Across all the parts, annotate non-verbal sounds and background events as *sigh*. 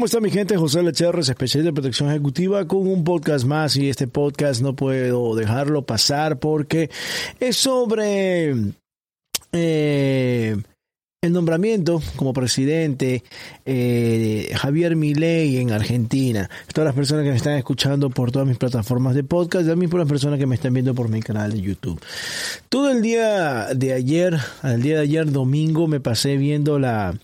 ¿Cómo está mi gente? José Lecherres, especialista de protección ejecutiva, con un podcast más y este podcast no puedo dejarlo pasar porque es sobre eh, el nombramiento como presidente eh, Javier Milei en Argentina. Todas las personas que me están escuchando por todas mis plataformas de podcast, también por las personas que me están viendo por mi canal de YouTube. Todo el día de ayer, al día de ayer domingo, me pasé viendo la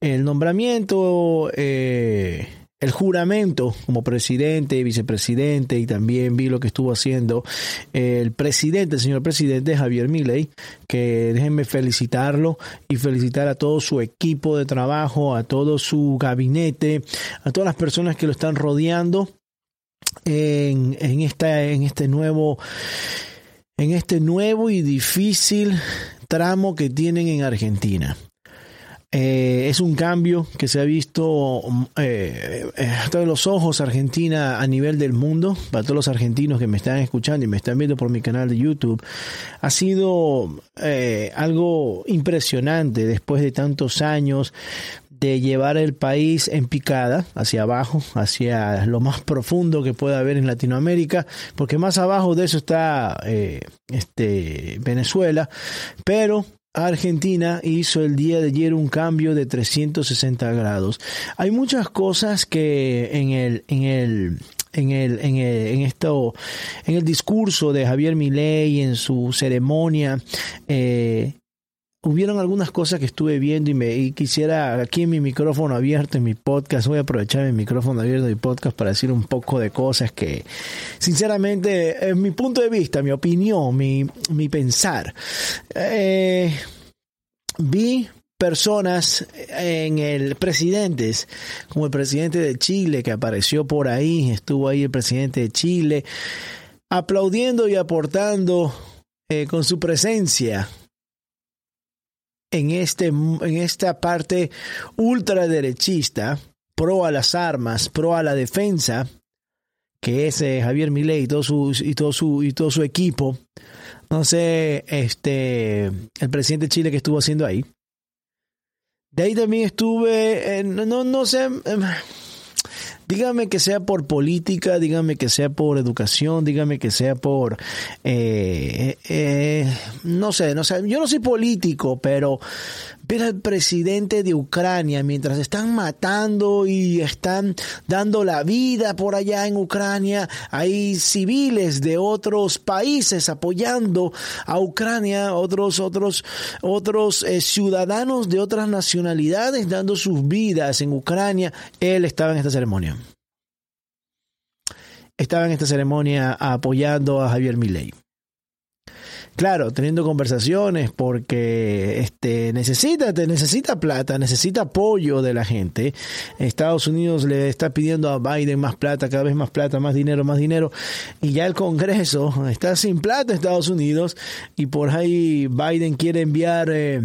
el nombramiento, eh, el juramento como presidente, vicepresidente y también vi lo que estuvo haciendo el presidente, el señor presidente Javier Milei, que déjenme felicitarlo y felicitar a todo su equipo de trabajo, a todo su gabinete, a todas las personas que lo están rodeando en, en, esta, en este nuevo en este nuevo y difícil tramo que tienen en Argentina. Eh, es un cambio que se ha visto eh, eh, a todos los ojos Argentina a nivel del mundo, para todos los argentinos que me están escuchando y me están viendo por mi canal de YouTube. Ha sido algo impresionante después de tantos años de llevar el país en picada hacia abajo, hacia lo más profundo que pueda haber en Latinoamérica, porque más abajo de eso está este, Venezuela, pero Argentina hizo el día de ayer un cambio de 360 grados. Hay muchas cosas que en el, en el, en el, en el, en esto, en el discurso de Javier Milei, en su ceremonia, eh, hubieron algunas cosas que estuve viendo y me quisiera aquí en mi micrófono abierto en mi podcast voy a aprovechar mi micrófono abierto mi podcast para decir un poco de cosas que sinceramente en mi punto de vista mi opinión mi, mi pensar eh, vi personas en el presidentes, como el presidente de Chile que apareció por ahí, estuvo ahí el presidente de Chile, aplaudiendo y aportando eh, con su presencia en, este, en esta parte ultraderechista, pro a las armas, pro a la defensa, que es eh, Javier Milei y todo su, y todo su, y todo su equipo. No sé, este, el presidente de Chile que estuvo haciendo ahí. De ahí también estuve, no, no sé, em, dígame que sea por política, dígame que sea por educación, dígame que sea por, eh, eh, no sé, no sé, yo no soy político, pero ver al presidente de Ucrania mientras están matando y están dando la vida por allá en Ucrania. Hay civiles de otros países apoyando a Ucrania, otros, otros, otros eh, ciudadanos de otras nacionalidades dando sus vidas en Ucrania. Él estaba en esta ceremonia. Estaba en esta ceremonia apoyando a Javier Milei claro, teniendo conversaciones porque este necesita, necesita plata, necesita apoyo de la gente. Estados Unidos le está pidiendo a Biden más plata, cada vez más plata, más dinero, más dinero, y ya el Congreso está sin plata Estados Unidos y por ahí Biden quiere enviar eh,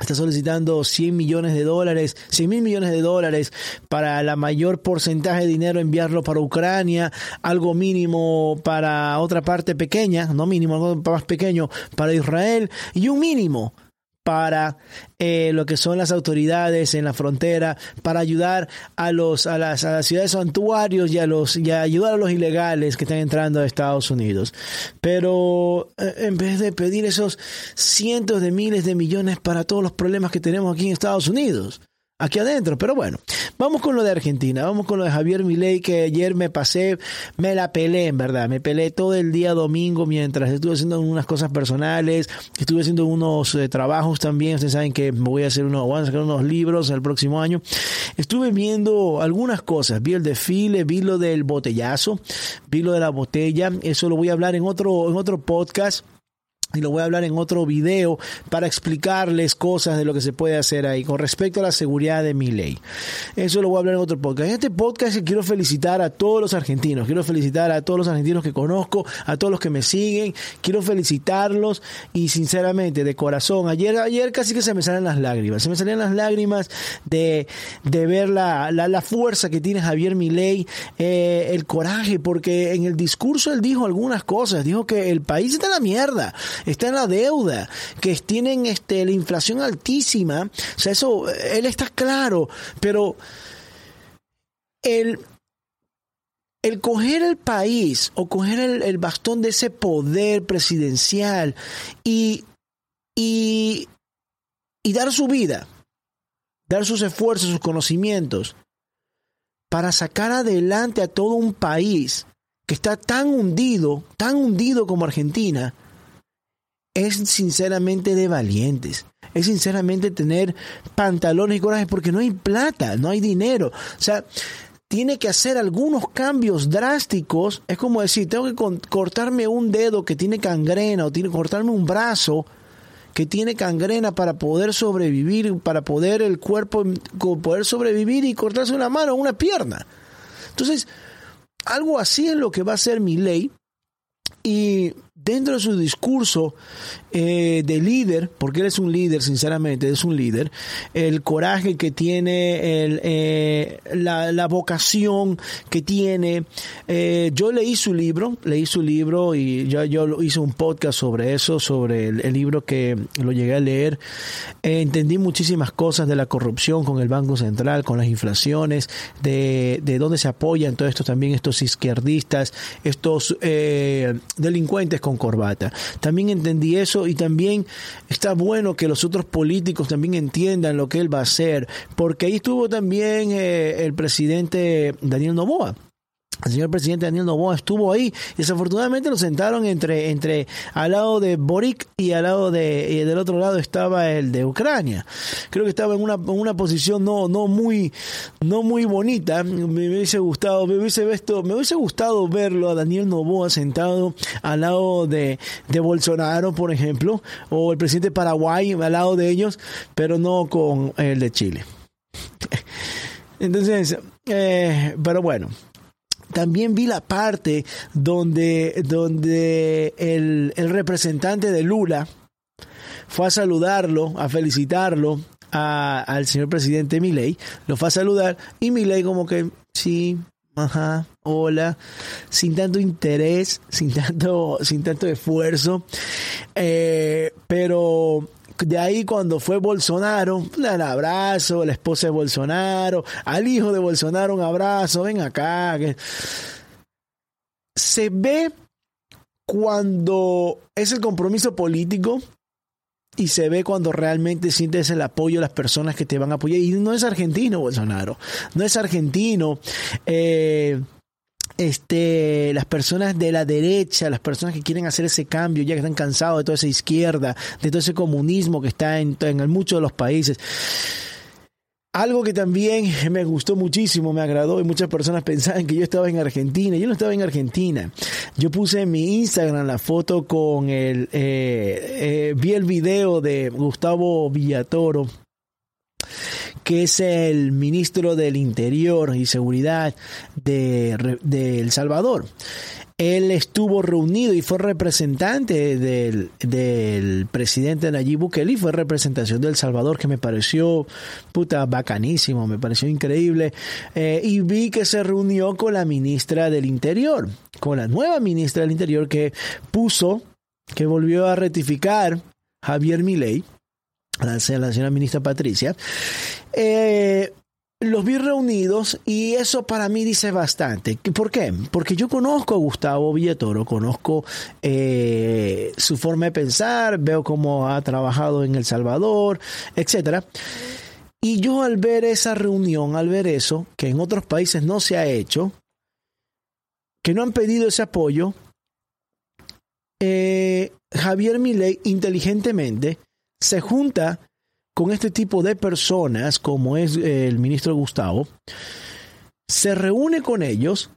está solicitando 100 millones de dólares, 100 mil millones de dólares para la mayor porcentaje de dinero enviarlo para Ucrania, algo mínimo para otra parte pequeña, no mínimo, algo más pequeño para Israel y un mínimo para eh, lo que son las autoridades en la frontera, para ayudar a los a las, a las ciudades santuarios y a los y ayudar a los ilegales que están entrando a Estados Unidos. Pero eh, en vez de pedir esos cientos de miles de millones para todos los problemas que tenemos aquí en Estados Unidos, aquí adentro. Pero bueno, Vamos con lo de Argentina, vamos con lo de Javier Milei, que ayer me pasé, me la pelé en verdad, me pelé todo el día domingo mientras estuve haciendo unas cosas personales, estuve haciendo unos eh, trabajos también, ustedes saben que voy a hacer unos, voy a sacar unos libros el próximo año. Estuve viendo algunas cosas, vi el desfile, vi lo del botellazo, vi lo de la botella, eso lo voy a hablar en otro, en otro podcast y lo voy a hablar en otro video para explicarles cosas de lo que se puede hacer ahí con respecto a la seguridad de mi ley. Eso lo voy a hablar en otro podcast. En este podcast quiero felicitar a todos los argentinos, quiero felicitar a todos los argentinos que conozco, a todos los que me siguen, quiero felicitarlos y sinceramente, de corazón, ayer, ayer casi que se me salen las lágrimas, se me salían las lágrimas de, de ver la, la, fuerza que tiene Javier Milei, eh, el coraje, porque en el discurso él dijo algunas cosas, dijo que el país está en la mierda está en la deuda, que tienen este, la inflación altísima. O sea, eso, él está claro, pero el, el coger el país o coger el, bastón de ese poder presidencial y, y, y dar su vida, dar sus esfuerzos, sus conocimientos, para sacar adelante a todo un país que está tan hundido, tan hundido como Argentina, es sinceramente de valientes. Es sinceramente tener pantalones y coraje porque no hay plata, no hay dinero. O sea, tiene que hacer algunos cambios drásticos. Es como decir, tengo que cortarme un dedo que tiene cangrena o tiene que cortarme un brazo que tiene cangrena para poder sobrevivir, para poder el cuerpo poder sobrevivir y cortarse una mano o una pierna. Entonces, algo así es lo que va a ser mi ley. Y dentro de su discurso eh, de líder, porque él es un líder, sinceramente, es un líder, el coraje que tiene, el, eh, la, vocación que tiene. Eh, yo leí su libro, leí su libro y yo, yo hice un podcast sobre eso, sobre el, libro que lo llegué a leer. entendí muchísimas cosas de la corrupción con el Banco Central, con las inflaciones, de, de dónde se apoyan todos estos también, estos izquierdistas, estos delincuentes con corbata. También entendí eso y también está bueno que los otros políticos también entiendan lo que él va a hacer, porque ahí estuvo también eh, el presidente Daniel Novoa el señor presidente Daniel Novoa estuvo ahí. Desafortunadamente lo sentaron entre, entre al lado de Boric y al lado de y del otro lado estaba el de Ucrania. Creo que estaba en una, una posición no, no muy, no muy bonita. Me, hubiese gustado, me hubiese visto, me hubiese gustado verlo a Daniel Novoa sentado al lado de, de Bolsonaro, por ejemplo, o el presidente de Paraguay al lado de ellos, pero no con el de Chile. *laughs* Entonces, eh, pero bueno, también vi la parte donde, donde el, representante de Lula fue a saludarlo, a felicitarlo al señor presidente Milei, lo fue a saludar y Milei como que sí, ajá, hola, sin tanto interés, sin tanto, sin tanto esfuerzo, eh, pero de ahí cuando fue Bolsonaro, un abrazo, la esposa de Bolsonaro, al hijo de Bolsonaro un abrazo, ven acá. Se ve cuando es el compromiso político y se ve cuando realmente sientes el apoyo de las personas que te van a apoyar. Y no es argentino Bolsonaro, no es argentino. Eh, este, las personas de la derecha, las personas que quieren hacer ese cambio, ya que están cansados de toda esa izquierda, de todo ese comunismo que está en, muchos de los países. Algo que también me gustó muchísimo, me agradó y muchas personas pensaban que yo estaba en Argentina. Yo no estaba en Argentina. Yo puse en mi Instagram la foto con el... Eh, eh, vi el video de Gustavo Villatoro que es el ministro del Interior y Seguridad de, El Salvador. Él estuvo reunido y fue representante del, del, presidente Nayib Bukele y fue representación de El Salvador que me pareció puta bacanísimo, me pareció increíble. Eh, y vi que se reunió con la ministra del Interior, con la nueva ministra del Interior que puso, que volvió a rectificar Javier Milei la, señora ministra Patricia, eh, los vi reunidos y eso para mí dice bastante. ¿Por qué? Porque yo conozco a Gustavo Villatoro, conozco eh, su forma de pensar, veo cómo ha trabajado en El Salvador, etcétera. Y yo al ver esa reunión, al ver eso, que en otros países no se ha hecho, que no han pedido ese apoyo, eh, Javier Milei inteligentemente se junta con este tipo de personas, como es el ministro Gustavo, se reúne con ellos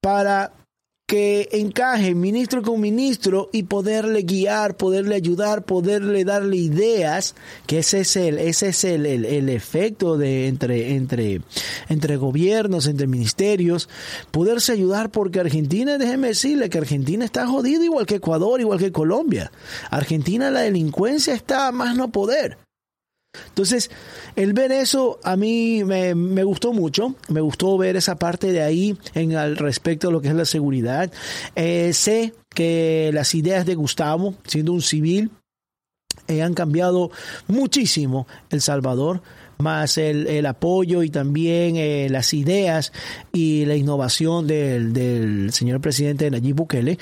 para que encaje ministro con ministro y poderle guiar, poderle ayudar, poderle darle ideas, que ese es el, ese es el, el, efecto de entre, entre, entre gobiernos, entre ministerios, poderse ayudar porque Argentina, déjeme decirle que Argentina está jodida igual que Ecuador, igual que Colombia. Argentina la delincuencia está más no poder. Entonces, el ver eso a mí me, gustó mucho, me gustó ver esa parte de ahí en al respecto a lo que es la seguridad. Eh, sé que las ideas de Gustavo, siendo un civil, eh, han cambiado muchísimo El Salvador más el, el apoyo y también eh, las ideas y la innovación del, del, señor presidente Nayib Bukele,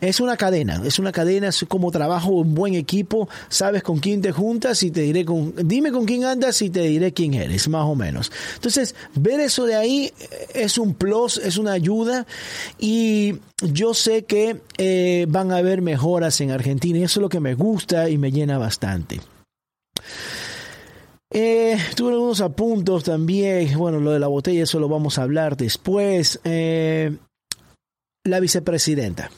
es una cadena, es una cadena, es como trabajo un buen equipo, sabes con quién te juntas y te diré con, dime con quién andas y te diré quién eres, más o menos. Entonces, ver eso de ahí es un plus, es una ayuda y yo sé que eh, van a haber mejoras en Argentina y eso es lo que me gusta y me llena bastante. Eh, tuve algunos apuntos también. Bueno, lo de la botella, eso lo vamos a hablar después. Eh, la vicepresidenta.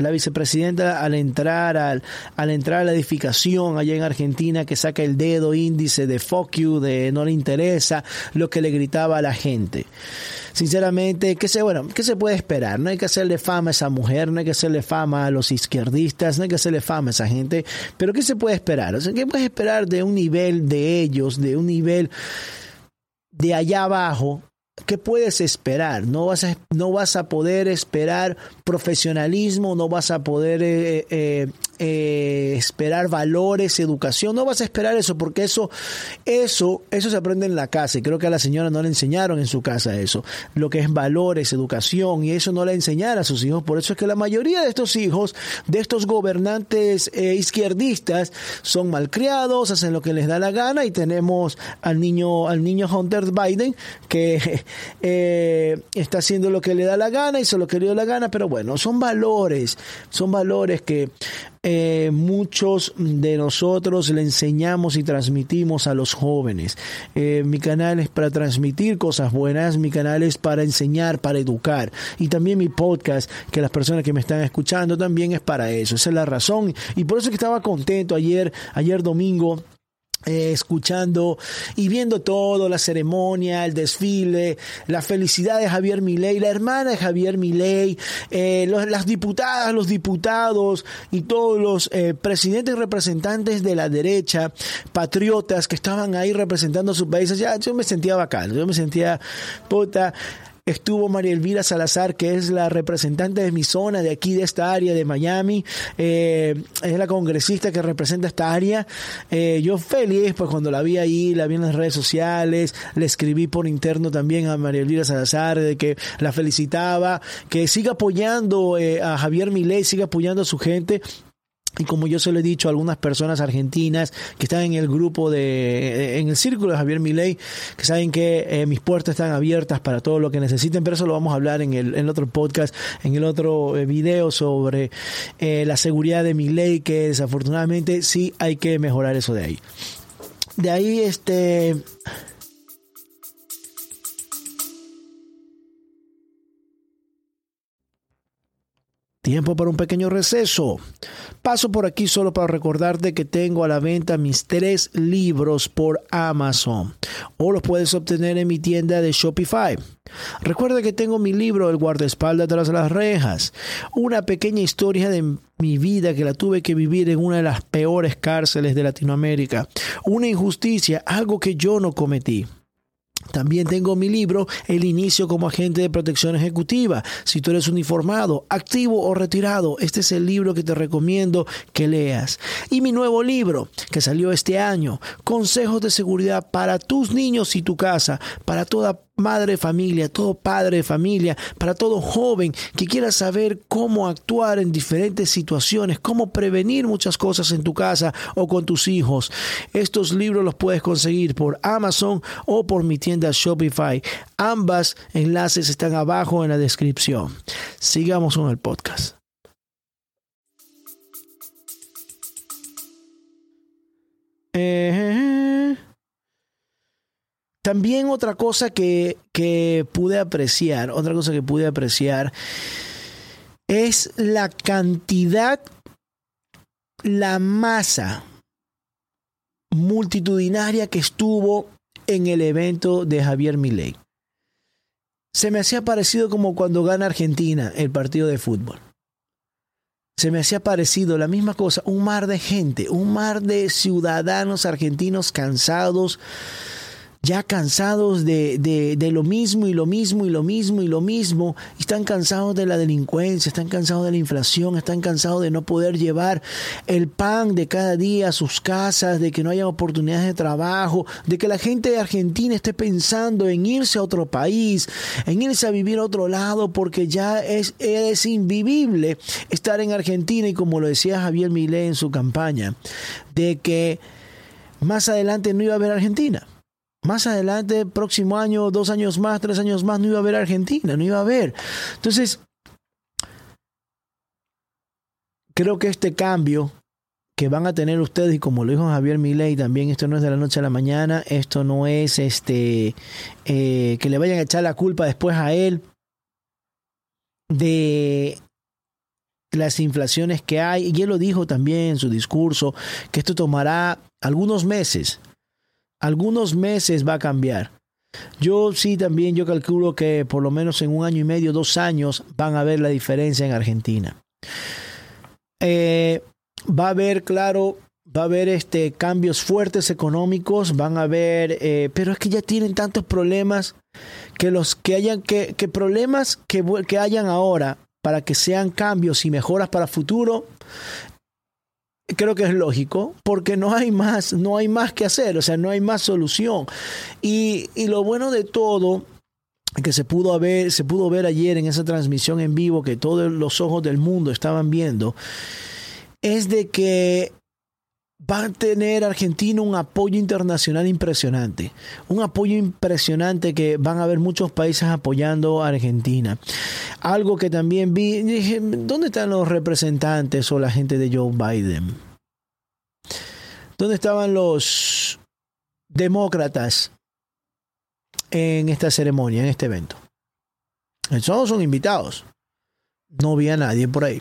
La vicepresidenta al entrar al, al, entrar a la edificación allá en Argentina que saca el dedo índice de fuck you, de no le interesa lo que le gritaba a la gente sinceramente, ¿qué se, bueno, ¿qué se puede esperar? No hay que hacerle fama a esa mujer, no hay que hacerle fama a los izquierdistas, no hay que hacerle fama a esa gente, pero ¿qué se puede esperar? ¿qué puedes esperar de un nivel de ellos, de un nivel de allá abajo ¿qué puedes esperar? No vas a, no vas a poder esperar profesionalismo, no vas a poder eh, eh, eh, esperar valores, educación, no vas a esperar eso porque eso, eso, eso se aprende en la casa y creo que a la señora no le enseñaron en su casa eso, lo que es valores, educación y eso no le enseñaron a sus hijos, por eso es que la mayoría de estos hijos, de estos gobernantes izquierdistas, son malcriados, hacen lo que les da la gana y tenemos al niño, al niño Hunter Biden que *laughs* eh, está haciendo lo que le da la gana, hizo lo que le dio la gana, pero bueno, son valores, son valores que eh, muchos de nosotros le enseñamos y transmitimos a los jóvenes. Eh, mi canal es para transmitir cosas buenas, mi canal es para enseñar, para educar. Y también mi podcast, que las personas que me están escuchando también es para eso. Esa es la razón. Y por eso que estaba contento ayer, ayer domingo eh, escuchando y viendo todo, la ceremonia, el desfile, la felicidad de Javier Milei, la hermana de Javier Milei, eh, las diputadas, los diputados y todos los eh, presidentes y representantes de la derecha, patriotas que estaban ahí representando a sus países, ya yo me sentía bacán, yo me sentía puta estuvo María Elvira Salazar, que es la representante de mi zona, de aquí, de esta área de Miami, eh, es la congresista que representa esta área. Eh, yo feliz, pues cuando la vi ahí, la vi en las redes sociales, le escribí por interno también a María Elvira Salazar, de que la felicitaba, que siga apoyando eh, a Javier Milei, siga apoyando a su gente, y como yo se lo he dicho a algunas personas argentinas que están en el grupo de, eh, en el círculo de Javier Milei, que saben que eh, mis puertas están abiertas para todo lo que necesiten, pero eso lo vamos a hablar en el, en otro podcast, en el otro eh, video sobre la seguridad de Milei, que desafortunadamente sí hay que mejorar eso de ahí. De ahí, este, Tiempo para un pequeño receso. Paso por aquí solo para recordarte que tengo a la venta mis tres libros por Amazon o los puedes obtener en mi tienda de Shopify. Recuerda que tengo mi libro El guardaespaldas tras las rejas, una pequeña historia de mi vida que la tuve que vivir en una de las peores cárceles de Latinoamérica, una injusticia, algo que yo no cometí. También tengo mi libro El inicio como agente de protección ejecutiva. Si tú eres uniformado, activo o retirado, este es el libro que te recomiendo que leas. Y mi nuevo libro que salió este año, Consejos de seguridad para tus niños y tu casa, para toda madre de familia, todo padre de familia, para todo joven que quiera saber cómo actuar en diferentes situaciones, cómo prevenir muchas cosas en tu casa o con tus hijos. Estos libros los puedes conseguir por Amazon o por mi tienda Shopify. Ambas enlaces están abajo en la descripción. Sigamos con el podcast. Eh, también otra cosa que, que pude apreciar, otra cosa que pude apreciar es la cantidad, la masa multitudinaria que estuvo en el evento de Javier Milei. Se me hacía parecido como cuando gana Argentina el partido de fútbol. Se me hacía parecido la misma cosa, un mar de gente, un mar de ciudadanos argentinos cansados, ya cansados de, de, lo mismo y lo mismo y lo mismo y lo mismo, están cansados de la delincuencia, están cansados de la inflación, están cansados de no poder llevar el pan de cada día a sus casas, de que no haya oportunidades de trabajo, de que la gente de Argentina esté pensando en irse a otro país, en irse a vivir a otro lado, porque ya es, es invivible estar en Argentina y como lo decía Javier Milei en su campaña, de que más adelante no iba a haber Argentina más adelante, próximo año, dos años más, tres años más, no iba a haber Argentina, no iba a haber. Entonces, creo que este cambio que van a tener ustedes, y como lo dijo Javier Milei, también esto no es de la noche a la mañana, esto no es este eh, que le vayan a echar la culpa después a él de las inflaciones que hay, y él lo dijo también en su discurso, que esto tomará algunos meses algunos meses va a cambiar. Yo sí también yo calculo que por lo menos en un año y medio, dos años van a ver la diferencia en Argentina. Eh, va a haber, claro, va a haber este, cambios fuertes económicos, van a haber, eh, pero es que ya tienen tantos problemas que los que hayan, que, problemas que, que hayan ahora para que sean cambios y mejoras para futuro, creo que es lógico, porque no hay más, no hay más que hacer, o sea, no hay más solución. Y, y lo bueno de todo que se pudo ver, se pudo ver ayer en esa transmisión en vivo que todos los ojos del mundo estaban viendo, es de que va a tener Argentina un apoyo internacional impresionante. Un apoyo impresionante que van a haber muchos países apoyando a Argentina. Algo que también vi, dije, ¿dónde están los representantes o la gente de Joe Biden? ¿Dónde estaban los demócratas en esta ceremonia, en este evento? Todos son invitados. No había nadie por ahí.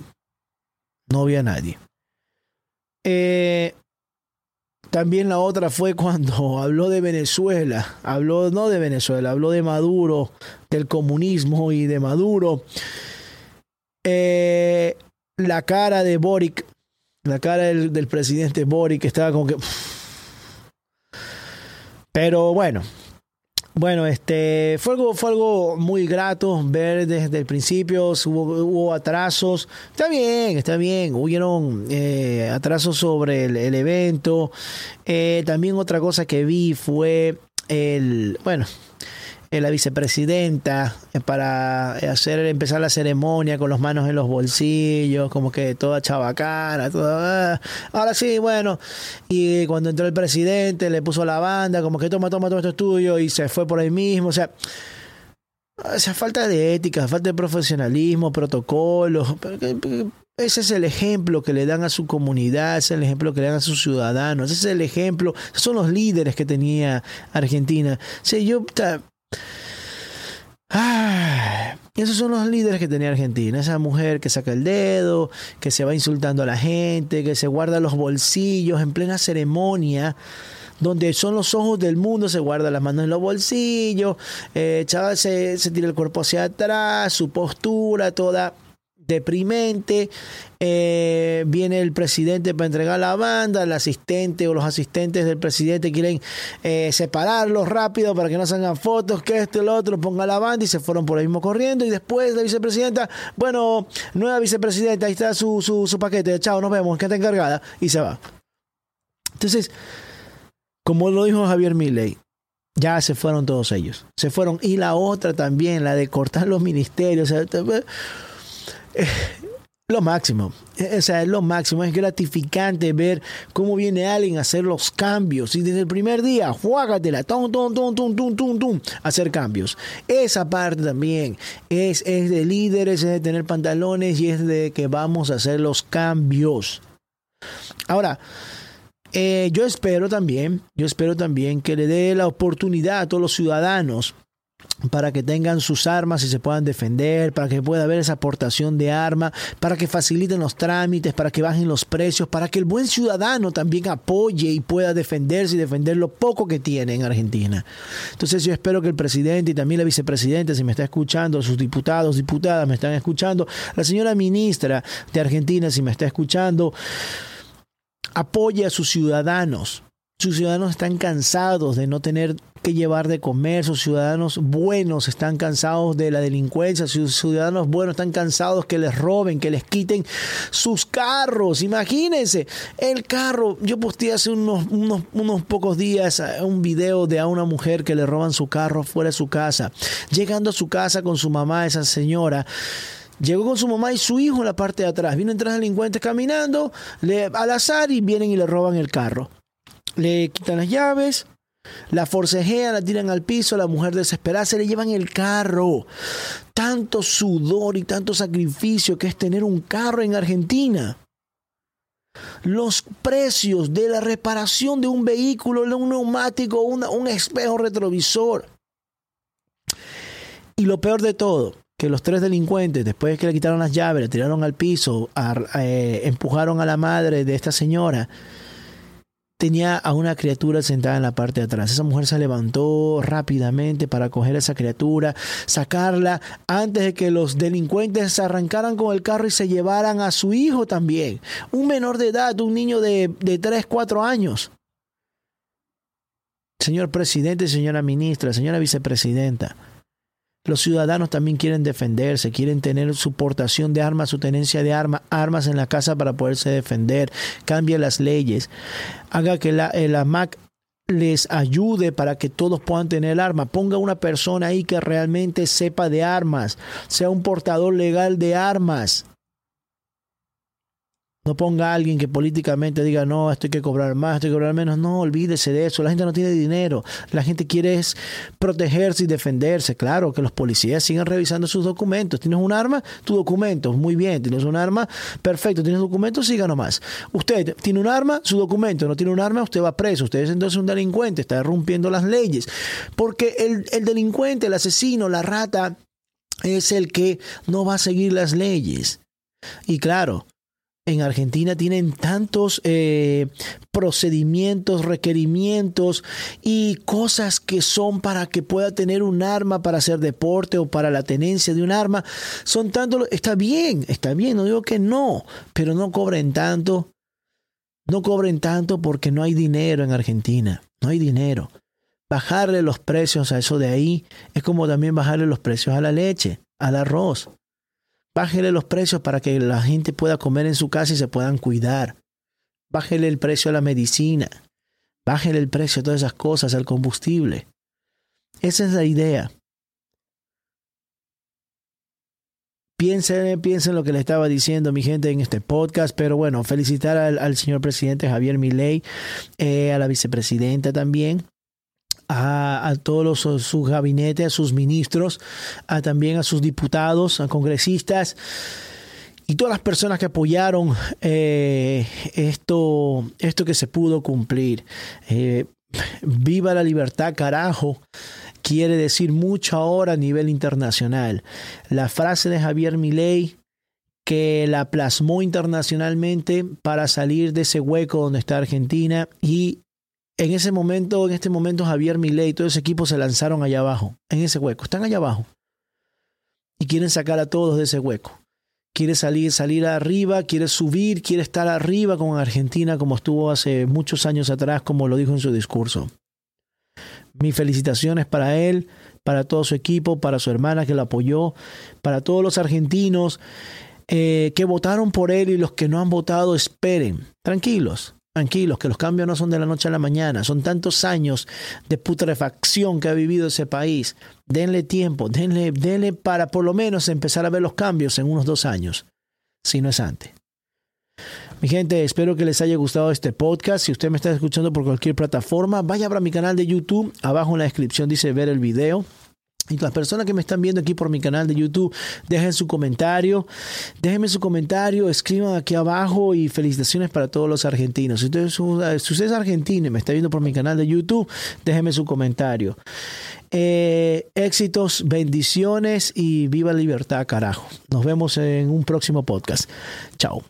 No había nadie. Eh, también la otra fue cuando *laughs* habló de Venezuela, habló no de Venezuela, habló de Maduro, del comunismo y de Maduro. Eh, la cara de Boric, la cara del, del presidente Boric estaba como que... Pero bueno, bueno, este fue algo, fue algo muy grato ver desde el principio, hubo, hubo atrasos, está bien, está bien, hubieron eh, atrasos sobre el, evento. Eh, también otra cosa que vi fue el, bueno, la vicepresidenta eh, para hacer empezar la ceremonia con las manos en los bolsillos, como que toda chabacana, toda... Ah, ahora sí, bueno, y cuando entró el presidente le puso la banda, como que toma, toma todo esto es tuyo y se fue por ahí mismo, o sea, esa falta de ética, falta de profesionalismo, protocolos, ese es el ejemplo que le dan a su comunidad, ese es el ejemplo que le dan a sus ciudadanos, ese es el ejemplo, son los líderes que tenía Argentina. O yo Ah, esos son los líderes que tenía Argentina. Esa mujer que saca el dedo, que se va insultando a la gente, que se guarda los bolsillos en plena ceremonia, donde son los ojos del mundo, se guarda las manos en los bolsillos, eh, se tira el cuerpo hacia atrás, su postura toda deprimente. Eh, viene el presidente para entregar la banda, el asistente o los asistentes del presidente quieren eh, separarlos rápido para que no salgan fotos, que este, el otro, ponga la banda y se fueron por ahí mismo corriendo. Y después la vicepresidenta, bueno, nueva vicepresidenta, ahí está su, su, su paquete, chao, nos vemos, que está encargada, y se va. Entonces, como lo dijo Javier Milley, Ya se fueron todos ellos. Se fueron. Y la otra también, la de cortar los ministerios. Eh, lo máximo. O sea, es lo máximo. Es gratificante ver cómo viene alguien a hacer los cambios. Y desde el primer día, juágatela, tum, tum, tum, tum, tum, tum, tum, hacer cambios. Esa parte también es, es de líderes, es de tener pantalones y es de que vamos a hacer los cambios. Ahora, eh, yo espero también, yo espero también que le dé la oportunidad a todos los ciudadanos para que tengan sus armas y se puedan defender, para que pueda haber esa aportación de arma, para que faciliten los trámites, para que bajen los precios, para que el buen ciudadano también apoye y pueda defenderse y defender lo poco que tiene en Argentina. Entonces yo espero que el presidente y también la vicepresidenta, si me está escuchando, sus diputados, diputadas me están escuchando, la señora ministra de Argentina, si me está escuchando, apoye a sus ciudadanos. Sus ciudadanos están cansados de no tener que llevar de comer, sus ciudadanos buenos están cansados de la delincuencia, sus ciudadanos buenos están cansados que les roben, que les quiten sus carros. Imagínense, el carro, yo posteé hace unos, unos, unos pocos días eh, un video de a una mujer que le roban su carro fuera de su casa, llegando a su casa con su mamá, esa señora Llegó con su mamá y su hijo en la parte de atrás. Vienen tres delincuentes caminando le, al azar y vienen y le roban el carro. Le quitan las llaves, la forcejean, la tiran al piso, la mujer desesperada se le llevan el carro. Tanto sudor y tanto sacrificio que es tener un carro en Argentina. Los precios de la reparación de un vehículo, un neumático, un espejo retrovisor. Y lo peor de todo, que los tres delincuentes, después de que le quitaron las llaves, le tiraron al piso, eh, empujaron a la madre de esta señora, tenía a una criatura sentada en la parte de atrás. Esa mujer se levantó rápidamente para coger a esa criatura, sacarla antes de que los delincuentes se arrancaran con el carro y se llevaran a su hijo también. Un menor de edad, un niño de, de 3, 4 años. Señor presidente, señora ministra, señora vicepresidenta, los ciudadanos también quieren defenderse, quieren tener su portación de armas, su tenencia de armas, armas en la casa para poderse defender. Cambie las leyes. Haga que la, el AMAC les ayude para que todos puedan tener el arma. Ponga una persona ahí que realmente sepa de armas, sea un portador legal de armas. No ponga a alguien que políticamente diga, no, esto hay que cobrar más, esto hay que cobrar menos. No, olvídese de eso. La gente no tiene dinero. La gente quiere es protegerse y defenderse. Claro, que los policías sigan revisando sus documentos. ¿Tienes un arma? Tu documento. Muy bien. ¿Tienes un arma? Perfecto. ¿Tienes documentos? Siga nomás. Usted tiene un arma, su documento. No tiene un arma, usted va preso. Usted es entonces un delincuente. Está rompiendo las leyes. Porque el, el delincuente, el asesino, la rata, es el que no va a seguir las leyes. Y claro, en Argentina tienen tantos eh, procedimientos, requerimientos y cosas que son para que pueda tener un arma para hacer deporte o para la tenencia de un arma. Son tanto, está bien, está bien, no digo que no, pero no cobren tanto. No cobren tanto porque no hay dinero en Argentina, no hay dinero. Bajarle los precios a eso de ahí es como también bajarle los precios a la leche, al arroz. Bájele los precios para que la gente pueda comer en su casa y se puedan cuidar. Bájele el precio a la medicina. Bájele el precio a todas esas cosas, al combustible. Esa es la idea. Piensen, piensen lo que le estaba diciendo mi gente en este podcast, pero bueno, felicitar al, señor presidente Javier Milei, eh, a la vicepresidenta también, a, todos los, sus gabinetes, a sus ministros, a, también a sus diputados, a congresistas y todas las personas que apoyaron eh, esto, esto que se pudo cumplir. Eh, viva la libertad, carajo quiere decir mucho ahora a nivel internacional. La frase de Javier Milei que la plasmó internacionalmente para salir de ese hueco donde está Argentina y en ese momento, en este momento, Javier Milei y todo ese equipo se lanzaron allá abajo, en ese hueco. Están allá abajo. Y quieren sacar a todos de ese hueco. Quiere salir, salir arriba, quiere subir, quiere estar arriba con Argentina como estuvo hace muchos años atrás, como lo dijo en su discurso. Mis felicitaciones para él, para todo su equipo, para su hermana que lo apoyó, para todos los argentinos eh, que votaron por él y los que no han votado, esperen, tranquilos Tranquilos, que los cambios no son de la noche a la mañana. Son tantos años de putrefacción que ha vivido ese país. Denle tiempo, denle, denle para por lo menos empezar a ver los cambios en unos dos años, si no es antes. Mi gente, espero que les haya gustado este podcast. Si usted me está escuchando por cualquier plataforma, vaya para mi canal de YouTube. Abajo en la descripción dice ver el video. Y las personas que me están viendo aquí por mi canal de YouTube, dejen su comentario, déjenme su comentario, escriban aquí abajo y felicitaciones para todos los argentinos. Si usted, si usted es argentino y me está viendo por mi canal de YouTube, déjenme su comentario. Eh, éxitos, bendiciones y viva la libertad, carajo. Nos vemos en un próximo podcast. Chao.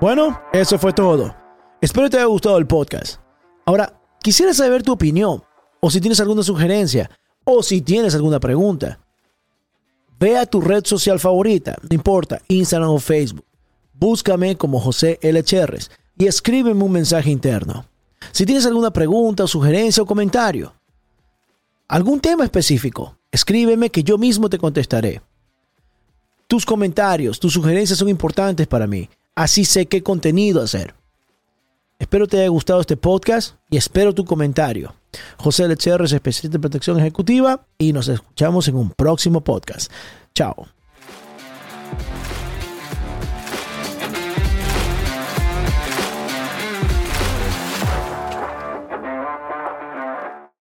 Bueno, eso fue todo. Espero te haya gustado el podcast. Ahora, quisiera saber tu opinión, o si tienes alguna sugerencia, o si tienes alguna pregunta. Ve a tu red social favorita, no importa, Instagram o Facebook. Búscame como José L. Cherres y escríbeme un mensaje interno. Si tienes alguna pregunta, sugerencia o comentario, algún tema específico, escríbeme que yo mismo te contestaré. Tus comentarios, tus sugerencias son importantes para mí. Así sé qué contenido hacer. Espero te haya gustado este podcast y espero tu comentario. José LCR es especialista en protección ejecutiva y nos escuchamos en un próximo podcast. Chao.